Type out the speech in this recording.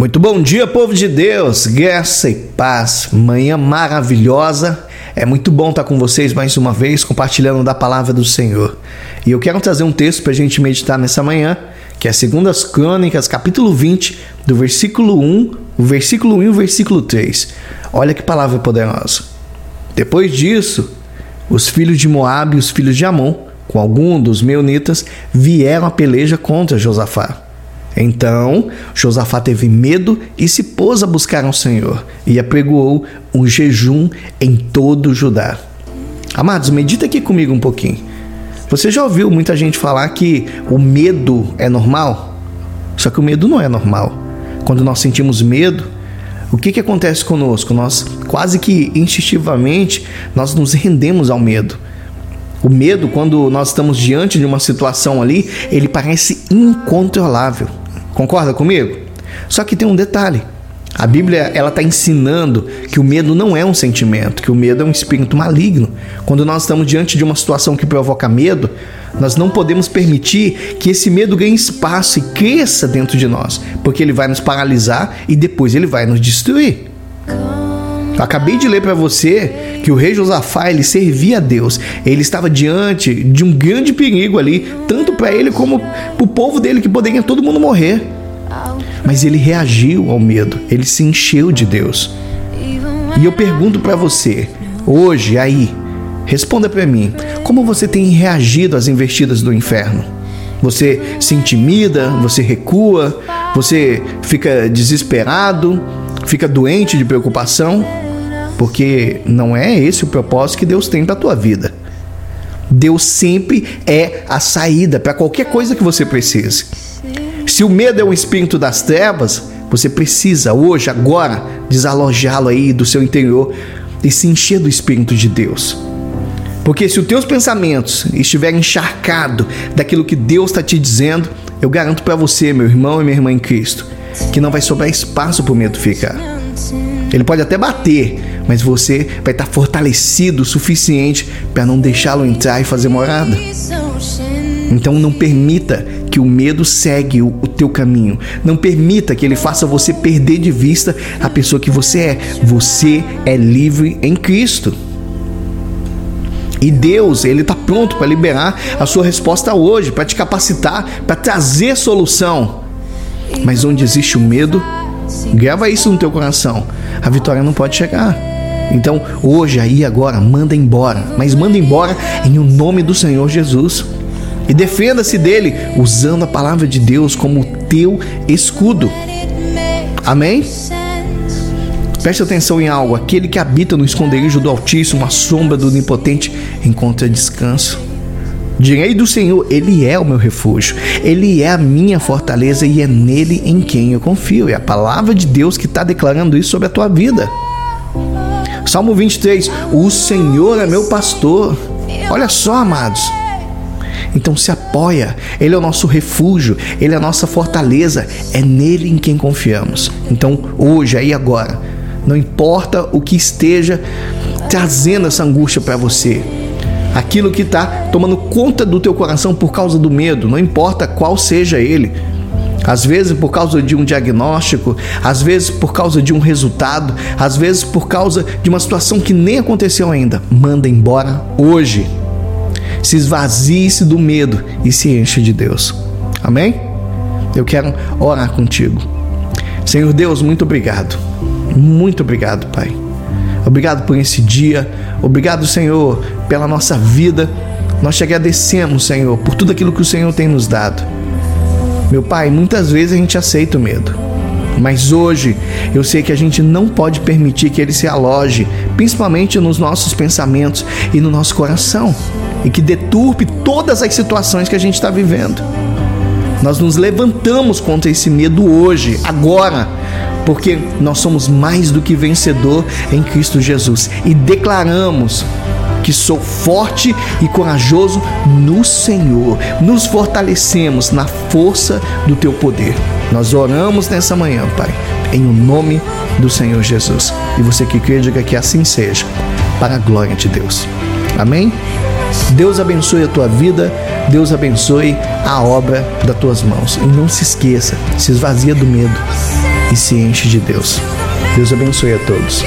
Muito bom dia, povo de Deus, graça e paz, manhã maravilhosa. É muito bom estar com vocês mais uma vez, compartilhando da palavra do Senhor. E eu quero trazer um texto para a gente meditar nessa manhã, que é 2 Crônicas, capítulo 20, do versículo 1, o versículo 1 e o versículo 3. Olha que palavra poderosa. Depois disso, os filhos de Moabe e os filhos de Amon, com algum dos meunitas, vieram a peleja contra Josafá. Então Josafá teve medo e se pôs a buscar ao Senhor e apregoou um jejum em todo o Judá. Amados, medita aqui comigo um pouquinho. Você já ouviu muita gente falar que o medo é normal? Só que o medo não é normal. Quando nós sentimos medo, o que, que acontece conosco? Nós quase que instintivamente nós nos rendemos ao medo. O medo, quando nós estamos diante de uma situação ali, ele parece incontrolável. Concorda comigo? Só que tem um detalhe. A Bíblia ela está ensinando que o medo não é um sentimento, que o medo é um espírito maligno. Quando nós estamos diante de uma situação que provoca medo, nós não podemos permitir que esse medo ganhe espaço e cresça dentro de nós, porque ele vai nos paralisar e depois ele vai nos destruir. Acabei de ler para você que o rei Josafá ele servia a Deus. Ele estava diante de um grande perigo ali, tanto para ele como para o povo dele, que poderia todo mundo morrer. Mas ele reagiu ao medo, ele se encheu de Deus. E eu pergunto para você, hoje, aí, responda para mim: como você tem reagido às investidas do inferno? Você se intimida, você recua, você fica desesperado, fica doente de preocupação? Porque não é esse o propósito que Deus tem para tua vida. Deus sempre é a saída para qualquer coisa que você precise. Se o medo é um espírito das trevas, você precisa hoje, agora, desalojá-lo aí do seu interior e se encher do Espírito de Deus. Porque se os teus pensamentos estiverem encharcados daquilo que Deus está te dizendo, eu garanto para você, meu irmão e minha irmã em Cristo, que não vai sobrar espaço para o medo ficar. Ele pode até bater, mas você vai estar fortalecido o suficiente para não deixá-lo entrar e fazer morada. Então não permita que o medo segue o, teu caminho. Não permita que ele faça você perder de vista a pessoa que você é. Você é livre em Cristo. E Deus, ele está pronto para liberar a sua resposta hoje, para te capacitar, para trazer solução. Mas onde existe o medo, grava isso no teu coração. A vitória não pode chegar. Então, hoje, aí, agora, manda embora. Mas manda embora em o nome do Senhor Jesus. E defenda-se dele usando a palavra de Deus como teu escudo. Amém? Preste atenção em algo: aquele que habita no esconderijo do Altíssimo, a sombra do Onipotente, encontra descanso. Direi do Senhor, Ele é o meu refúgio, Ele é a minha fortaleza e é nele em quem eu confio. É a palavra de Deus que está declarando isso sobre a tua vida. Salmo 23: O Senhor é meu pastor. Olha só, amados. Então se apoia, Ele é o nosso refúgio, Ele é a nossa fortaleza, é nele em quem confiamos. Então, hoje, aí agora, não importa o que esteja trazendo essa angústia para você, aquilo que está tomando conta do teu coração por causa do medo, não importa qual seja ele, às vezes por causa de um diagnóstico, às vezes por causa de um resultado, às vezes por causa de uma situação que nem aconteceu ainda. Manda embora hoje. Se esvazie-se do medo e se enche de Deus. Amém? Eu quero orar contigo. Senhor Deus, muito obrigado. Muito obrigado, Pai. Obrigado por esse dia. Obrigado, Senhor, pela nossa vida. Nós te agradecemos, Senhor, por tudo aquilo que o Senhor tem nos dado. Meu pai, muitas vezes a gente aceita o medo. Mas hoje eu sei que a gente não pode permitir que ele se aloje, principalmente nos nossos pensamentos e no nosso coração, e que deturpe todas as situações que a gente está vivendo. Nós nos levantamos contra esse medo hoje, agora, porque nós somos mais do que vencedor em Cristo Jesus e declaramos que sou forte e corajoso no Senhor. Nos fortalecemos na força do teu poder. Nós oramos nessa manhã, Pai, em o nome do Senhor Jesus. E você que crê, diga que assim seja, para a glória de Deus. Amém? Deus abençoe a tua vida, Deus abençoe a obra das tuas mãos. E não se esqueça, se esvazia do medo e se enche de Deus. Deus abençoe a todos.